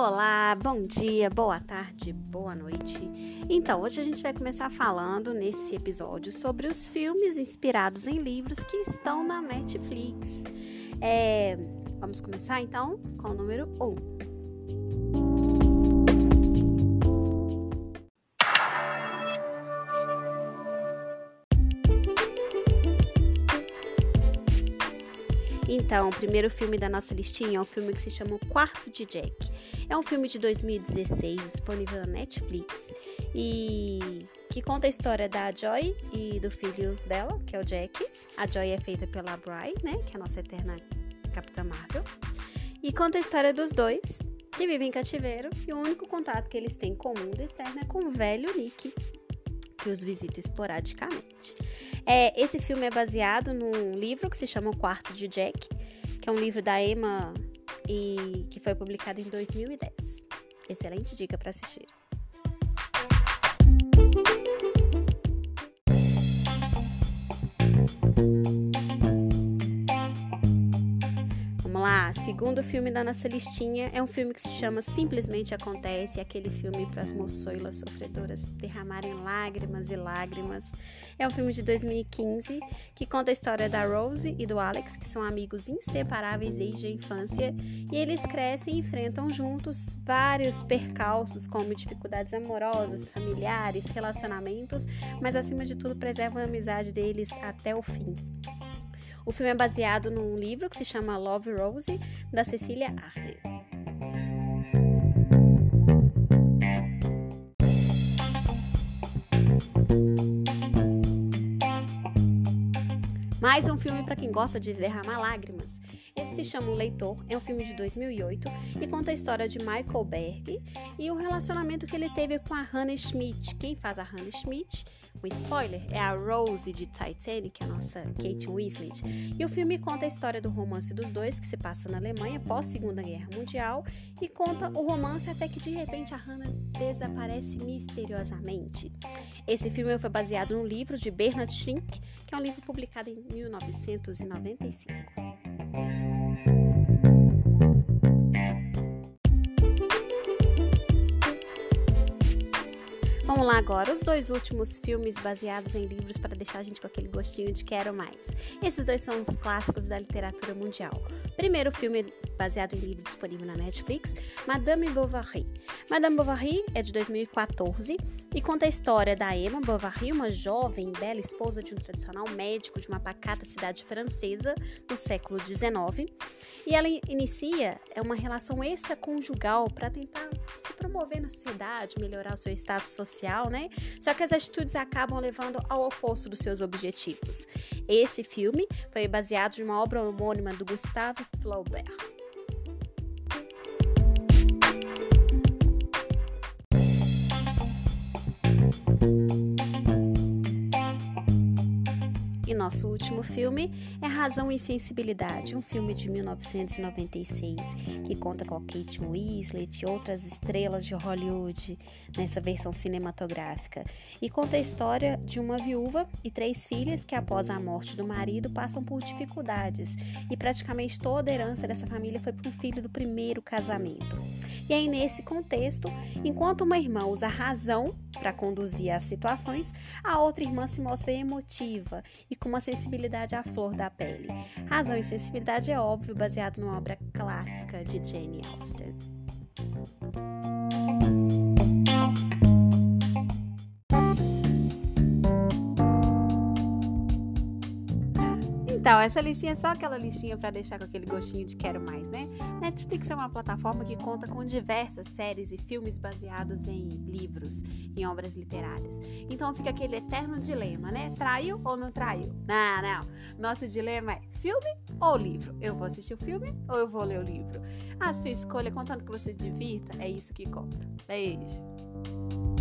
Olá, bom dia, boa tarde, boa noite. Então, hoje a gente vai começar falando nesse episódio sobre os filmes inspirados em livros que estão na Netflix. É, vamos começar então com o número 1. Um. Então, o primeiro filme da nossa listinha é um filme que se chama O Quarto de Jack. É um filme de 2016, disponível na Netflix, e que conta a história da Joy e do filho dela, que é o Jack. A Joy é feita pela Bry, né, que é a nossa eterna Capitã Marvel. E conta a história dos dois, que vivem em cativeiro, e o único contato que eles têm com o mundo externo é com o velho Nick, que os visita esporadicamente. É, esse filme é baseado num livro que se chama O Quarto de Jack, que é um livro da Emma e que foi publicado em 2010. Excelente dica para assistir. Segundo filme da nossa listinha é um filme que se chama Simplesmente Acontece, aquele filme para as moçoilas sofredoras derramarem lágrimas e lágrimas. É um filme de 2015 que conta a história da Rose e do Alex, que são amigos inseparáveis desde a infância, e eles crescem e enfrentam juntos vários percalços, como dificuldades amorosas, familiares, relacionamentos, mas acima de tudo preservam a amizade deles até o fim. O filme é baseado num livro que se chama Love Rose, da Cecília Arne. Mais um filme para quem gosta de derramar lágrimas. Se chama O Leitor, é um filme de 2008 e conta a história de Michael Berg e o relacionamento que ele teve com a Hannah Schmidt. Quem faz a Hannah Schmidt o spoiler é a Rose de Titanic, a nossa Kate Winslet. E o filme conta a história do romance dos dois, que se passa na Alemanha pós Segunda Guerra Mundial, e conta o romance até que de repente a Hannah desaparece misteriosamente. Esse filme foi baseado num livro de Bernard Schlink, que é um livro publicado em 1995. Vamos lá agora, os dois últimos filmes baseados em livros para deixar a gente com aquele gostinho de quero mais. Esses dois são os clássicos da literatura mundial. Primeiro filme baseado em livro disponível na Netflix, Madame Bovary. Madame Bovary é de 2014 e conta a história da Emma Bovary, uma jovem e bela esposa de um tradicional médico de uma pacata cidade francesa no século XIX. E ela inicia é uma relação extraconjugal para tentar se promover na sociedade, melhorar o seu status social, né? Só que as atitudes acabam levando ao oposto dos seus objetivos. Esse filme foi baseado em uma obra homônima do Gustave Flaubert. Nosso último filme é Razão e Sensibilidade, um filme de 1996 que conta com Kate Winslet e outras estrelas de Hollywood nessa versão cinematográfica e conta a história de uma viúva e três filhas que após a morte do marido passam por dificuldades e praticamente toda a herança dessa família foi para um filho do primeiro casamento. E aí, nesse contexto, enquanto uma irmã usa razão para conduzir as situações, a outra irmã se mostra emotiva e com uma sensibilidade à flor da pele. Razão e sensibilidade é óbvio, baseado numa obra clássica de Jane Austen. Então, essa listinha é só aquela listinha para deixar com aquele gostinho de quero mais, né? Netflix é uma plataforma que conta com diversas séries e filmes baseados em livros, em obras literárias. Então fica aquele eterno dilema, né? Traiu ou não traiu? Não, não. Nosso dilema é filme ou livro? Eu vou assistir o filme ou eu vou ler o livro? A sua escolha, contanto que você se divirta, é isso que conta. Beijo!